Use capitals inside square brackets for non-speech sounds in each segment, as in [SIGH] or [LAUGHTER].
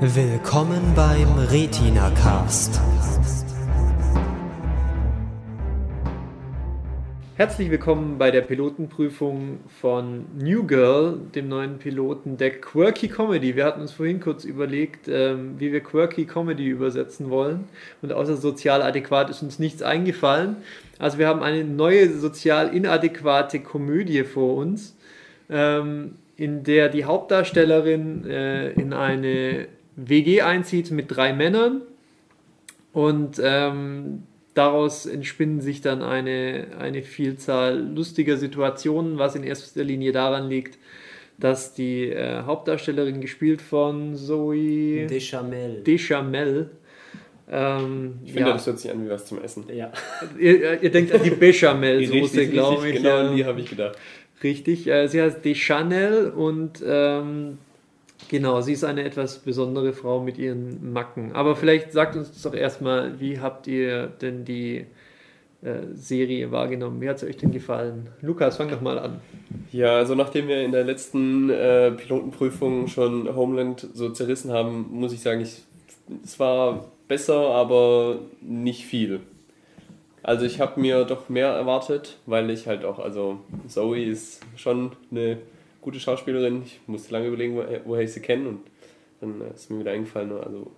Willkommen beim Retina Cast. Herzlich willkommen bei der Pilotenprüfung von New Girl, dem neuen Piloten der Quirky Comedy. Wir hatten uns vorhin kurz überlegt, ähm, wie wir Quirky Comedy übersetzen wollen. Und außer sozial adäquat ist uns nichts eingefallen. Also wir haben eine neue sozial inadäquate Komödie vor uns, ähm, in der die Hauptdarstellerin äh, in eine WG einzieht mit drei Männern. Und ähm, daraus entspinnen sich dann eine, eine Vielzahl lustiger Situationen, was in erster Linie daran liegt, dass die äh, Hauptdarstellerin gespielt von Zoe Deschamel. Deschamel ähm, Ich finde, ja. das hört sich an wie was zum Essen. Ja. [LAUGHS] ihr, ihr denkt an die Bechamel-Soße, glaube ich. Genau ja. an die habe ich gedacht. Richtig, äh, sie heißt Deschanel und ähm, genau, sie ist eine etwas besondere Frau mit ihren Macken. Aber vielleicht sagt uns doch erstmal, wie habt ihr denn die äh, Serie wahrgenommen? Wie hat es euch denn gefallen? Lukas, fang doch mal an. Ja, also nachdem wir in der letzten äh, Pilotenprüfung schon Homeland so zerrissen haben, muss ich sagen, ich, es war besser, aber nicht viel. Also ich habe mir doch mehr erwartet, weil ich halt auch, also Zoe ist schon eine gute Schauspielerin. Ich musste lange überlegen, woher, ich sie kenne und dann äh, ist mir wieder eingefallen, also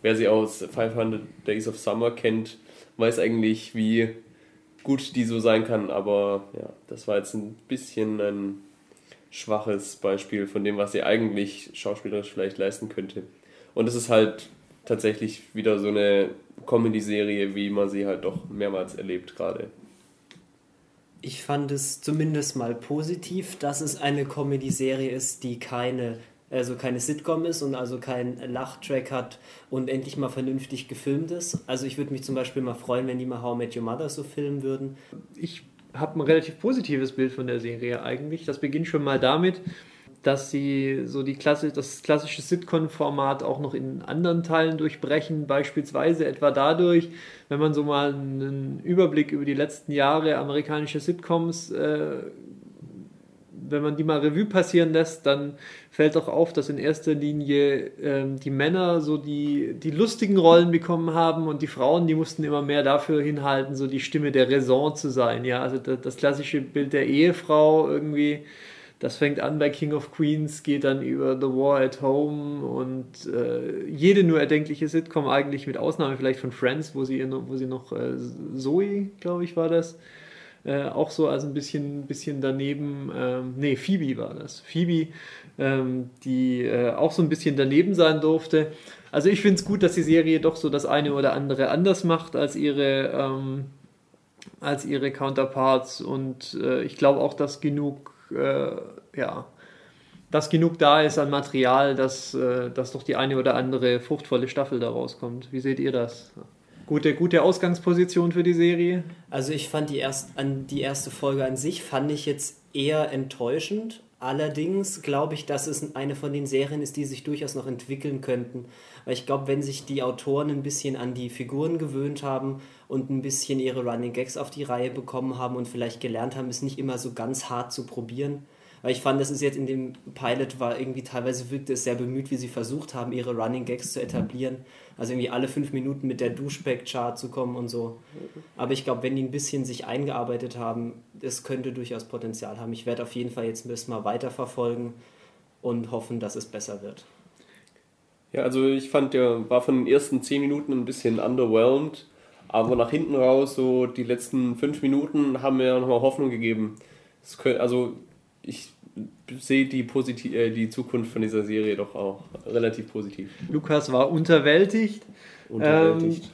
wer sie aus 500 Days of Summer kennt, weiß eigentlich, wie gut die so sein kann, aber ja, das war jetzt ein bisschen ein schwaches Beispiel von dem, was sie eigentlich schauspielerisch vielleicht leisten könnte. Und es ist halt tatsächlich wieder so eine Comedy-Serie, wie man sie halt doch mehrmals erlebt gerade. Ich fand es zumindest mal positiv, dass es eine Comedy-Serie ist, die keine, also keine Sitcom ist und also keinen Lachtrack hat und endlich mal vernünftig gefilmt ist. Also ich würde mich zum Beispiel mal freuen, wenn die mal How I Met Your Mother so filmen würden. Ich habe ein relativ positives Bild von der Serie eigentlich. Das beginnt schon mal damit, dass sie so die Klasse, das klassische Sitcom-Format auch noch in anderen Teilen durchbrechen, beispielsweise etwa dadurch, wenn man so mal einen Überblick über die letzten Jahre amerikanischer Sitcoms, äh, wenn man die mal Revue passieren lässt, dann fällt auch auf, dass in erster Linie ähm, die Männer so die, die lustigen Rollen bekommen haben und die Frauen, die mussten immer mehr dafür hinhalten, so die Stimme der Raison zu sein. Ja, also das, das klassische Bild der Ehefrau irgendwie das fängt an bei King of Queens, geht dann über The War at Home und äh, jede nur erdenkliche Sitcom eigentlich mit Ausnahme vielleicht von Friends, wo sie, wo sie noch äh, Zoe, glaube ich, war das, äh, auch so als ein bisschen, bisschen daneben, ähm, nee, Phoebe war das. Phoebe, ähm, die äh, auch so ein bisschen daneben sein durfte. Also ich finde es gut, dass die Serie doch so das eine oder andere anders macht als ihre, ähm, als ihre Counterparts und äh, ich glaube auch, dass genug äh, ja, dass genug da ist an Material, dass, äh, dass doch die eine oder andere fruchtvolle Staffel da rauskommt. Wie seht ihr das? Gute, gute Ausgangsposition für die Serie? Also ich fand die, erst, an, die erste Folge an sich, fand ich jetzt eher enttäuschend. Allerdings glaube ich, dass es eine von den Serien ist, die sich durchaus noch entwickeln könnten. Weil ich glaube, wenn sich die Autoren ein bisschen an die Figuren gewöhnt haben und ein bisschen ihre Running Gags auf die Reihe bekommen haben und vielleicht gelernt haben, es nicht immer so ganz hart zu probieren. Weil ich fand, das ist jetzt in dem Pilot war irgendwie teilweise wirkte es sehr bemüht, wie sie versucht haben, ihre Running Gags zu etablieren. Also irgendwie alle fünf Minuten mit der Duschback-Chart zu kommen und so. Aber ich glaube, wenn die ein bisschen sich eingearbeitet haben, das könnte durchaus Potenzial haben. Ich werde auf jeden Fall jetzt ein bisschen mal weiterverfolgen und hoffen, dass es besser wird. Ja, also ich fand, der war von den ersten zehn Minuten ein bisschen underwhelmed, aber nach hinten raus, so die letzten fünf Minuten, haben mir nochmal Hoffnung gegeben. Es könnt, also ich sehe die, positiv, äh, die Zukunft von dieser Serie doch auch relativ positiv. Lukas war unterwältigt. Unterwältigt. Ähm,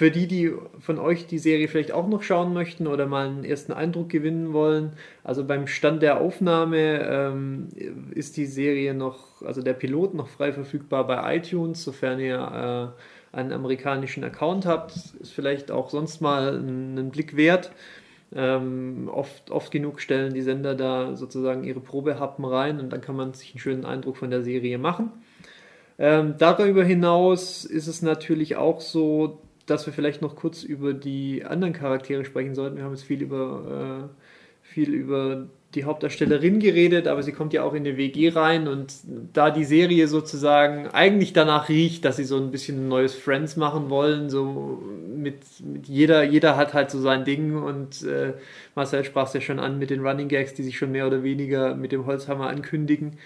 für die, die von euch die Serie vielleicht auch noch schauen möchten oder mal einen ersten Eindruck gewinnen wollen, also beim Stand der Aufnahme ähm, ist die Serie noch, also der Pilot noch frei verfügbar bei iTunes, sofern ihr äh, einen amerikanischen Account habt, ist vielleicht auch sonst mal einen Blick wert. Ähm, oft, oft genug stellen die Sender da sozusagen ihre Probehappen rein und dann kann man sich einen schönen Eindruck von der Serie machen. Ähm, darüber hinaus ist es natürlich auch so, dass wir vielleicht noch kurz über die anderen Charaktere sprechen sollten. Wir haben jetzt viel über, äh, viel über die Hauptdarstellerin geredet, aber sie kommt ja auch in eine WG rein und da die Serie sozusagen eigentlich danach riecht, dass sie so ein bisschen ein neues Friends machen wollen, so mit, mit jeder, jeder hat halt so sein Ding und äh, Marcel sprach es ja schon an mit den Running Gags, die sich schon mehr oder weniger mit dem Holzhammer ankündigen.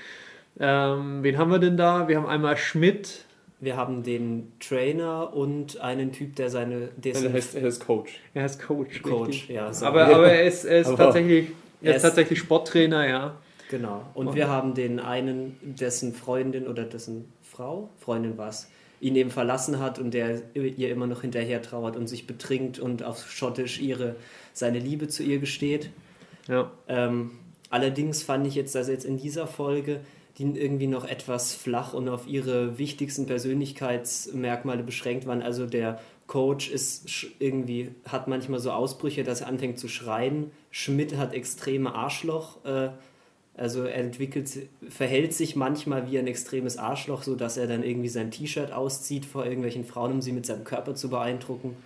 Ähm, wen haben wir denn da? Wir haben einmal Schmidt. Wir haben den Trainer und einen Typ, der seine. Der er, heißt, er ist Coach. Er ist Coach. Coach, richtig. ja. So. Aber, aber er ist, er ist Aber- tatsächlich. Er Er ist tatsächlich Sporttrainer, ja. Genau. Und Und- wir haben den einen, dessen Freundin oder dessen Frau, Freundin war es, ihn eben verlassen hat und der ihr immer noch hinterher trauert und sich betrinkt und auf Schottisch ihre, seine Liebe zu ihr gesteht. ja. Ähm, allerdings fand ich jetzt, dass jetzt in dieser Folge die irgendwie noch etwas flach und auf ihre wichtigsten Persönlichkeitsmerkmale beschränkt waren. Also der Coach ist irgendwie, hat manchmal so Ausbrüche, dass er anfängt zu schreien. Schmidt hat extreme Arschloch. Äh, also er entwickelt, verhält sich manchmal wie ein extremes Arschloch, so dass er dann irgendwie sein T-Shirt auszieht vor irgendwelchen Frauen, um sie mit seinem Körper zu beeindrucken.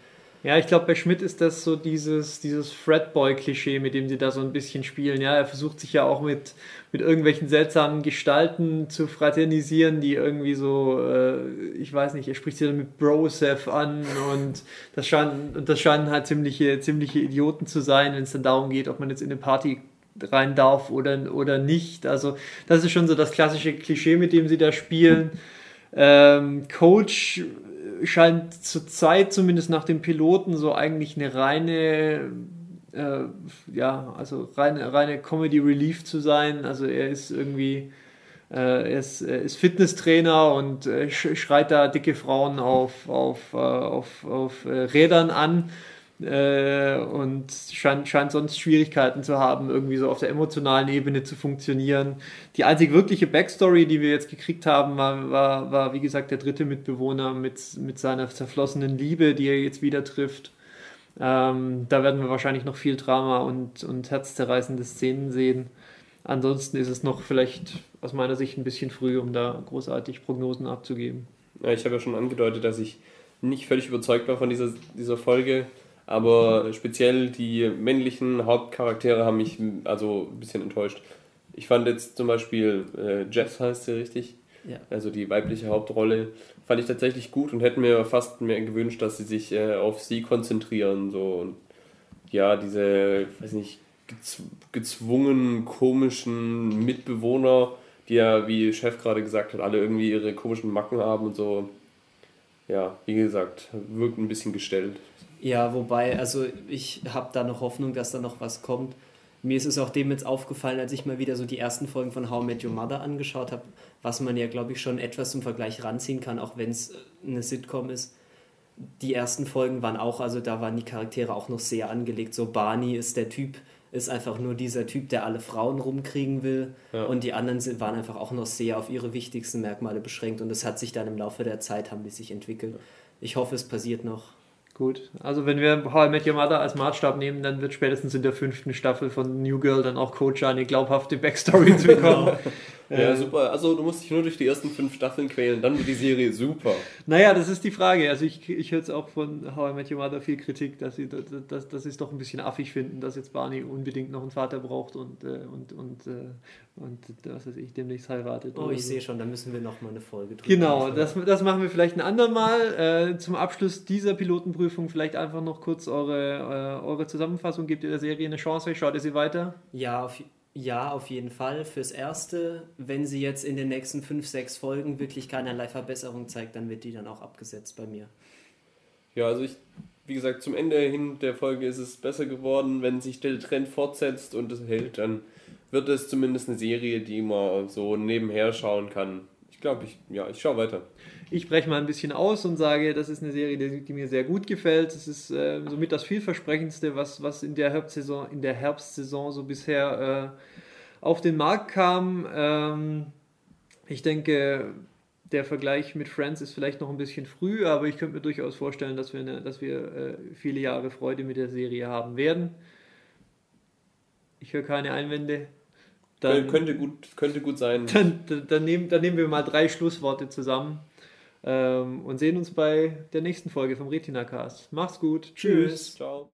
Ja, ich glaube, bei Schmidt ist das so dieses, dieses Fredboy-Klischee, mit dem sie da so ein bisschen spielen. Ja, er versucht sich ja auch mit, mit irgendwelchen seltsamen Gestalten zu fraternisieren, die irgendwie so, äh, ich weiß nicht, er spricht sie dann mit Broseph an und das scheinen, und das scheinen halt ziemliche, ziemliche Idioten zu sein, wenn es dann darum geht, ob man jetzt in eine Party rein darf oder, oder nicht. Also, das ist schon so das klassische Klischee, mit dem sie da spielen. Ähm, Coach scheint zur Zeit, zumindest nach dem Piloten, so eigentlich eine reine, äh, ja, also reine, reine Comedy Relief zu sein. Also er ist irgendwie, äh, er, ist, er ist Fitnesstrainer und äh, sch- schreit da dicke Frauen auf, auf, äh, auf, auf äh, Rädern an äh, und scheint, scheint sonst Schwierigkeiten zu haben, irgendwie so auf der emotionalen Ebene zu funktionieren. Die einzig wirkliche Backstory, die wir jetzt gekriegt haben, war, war, war wie gesagt, der dritte Mitbewohner mit, mit seiner zerflossenen Liebe, die er jetzt wieder trifft. Ähm, da werden wir wahrscheinlich noch viel Drama und, und herzzerreißende Szenen sehen. Ansonsten ist es noch vielleicht aus meiner Sicht ein bisschen früh, um da großartig Prognosen abzugeben. Ja, ich habe ja schon angedeutet, dass ich nicht völlig überzeugt war von dieser, dieser Folge, aber speziell die männlichen Hauptcharaktere haben mich also ein bisschen enttäuscht. Ich fand jetzt zum Beispiel äh, Jess heißt sie richtig, Ja. also die weibliche Hauptrolle, fand ich tatsächlich gut und hätte mir fast mehr gewünscht, dass sie sich äh, auf sie konzentrieren. So und ja, diese, weiß nicht, gezw gezwungen komischen Mitbewohner, die ja, wie Chef gerade gesagt hat, alle irgendwie ihre komischen Macken haben und so. Ja, wie gesagt, wirkt ein bisschen gestellt. Ja, wobei, also ich habe da noch Hoffnung, dass da noch was kommt. Mir ist es auch dem jetzt aufgefallen, als ich mal wieder so die ersten Folgen von How I Met Your Mother angeschaut habe, was man ja, glaube ich, schon etwas zum Vergleich ranziehen kann, auch wenn es eine Sitcom ist. Die ersten Folgen waren auch, also da waren die Charaktere auch noch sehr angelegt. So Barney ist der Typ, ist einfach nur dieser Typ, der alle Frauen rumkriegen will. Ja. Und die anderen sind, waren einfach auch noch sehr auf ihre wichtigsten Merkmale beschränkt. Und es hat sich dann im Laufe der Zeit, haben die sich entwickelt. Ich hoffe, es passiert noch. Gut, also wenn wir How I Met Your Mother als Maßstab nehmen, dann wird spätestens in der fünften Staffel von New Girl dann auch Coach eine glaubhafte Backstory zu [LAUGHS] bekommen. Ja, Äh, super. Also du musst dich nur durch die ersten fünf Staffeln quälen, dann wird die Serie super. Naja, das ist die Frage. Also ich, ich höre jetzt auch von How I Met Your Mother viel Kritik, dass sie dass, dass, sie es doch ein bisschen affig finden, dass jetzt Barney unbedingt noch einen Vater braucht und, äh, und, und, äh, und was weiß ich, demnächst heiratet. Oh, ich so. sehe schon, da müssen wir noch mal eine Folge drüber Genau, machen. das, das machen wir vielleicht ein andermal. Äh, zum Abschluss dieser Pilotenprüfung vielleicht einfach noch kurz eure, äh, eure Zusammenfassung. Gebt ihr der Serie eine Chance? Schaut ihr sie weiter? Ja, auf, ja, auf jeden Fall. Fürs Erste, wenn sie jetzt in den nächsten fünf, sechs Folgen wirklich keinerlei Verbesserung zeigt, dann wird die dann auch abgesetzt bei mir. Ja, also ich, wie gesagt, zum Ende hin der Folge ist es besser geworden. Wenn sich der Trend fortsetzt und es hält, dann wird es zumindest eine Serie, die man so nebenher schauen kann. Ich glaube, ich, ja, ich schaue weiter. Ich breche mal ein bisschen aus und sage, das ist eine Serie, die, die mir sehr gut gefällt. Es ist äh, somit das vielversprechendste, was, was in, der Herbstsaison, in der Herbstsaison so bisher äh, auf den Markt kam. Ähm, ich denke, der Vergleich mit Friends ist vielleicht noch ein bisschen früh, aber ich könnte mir durchaus vorstellen, dass wir, eine, dass wir äh, viele Jahre Freude mit der Serie haben werden. Ich höre keine Einwände. Dann, könnte, gut, könnte gut sein. [LAUGHS] dann, dann, dann, nehmen, dann nehmen wir mal drei Schlussworte zusammen ähm, und sehen uns bei der nächsten Folge vom Retina Cast. Mach's gut. Tschüss. Ciao.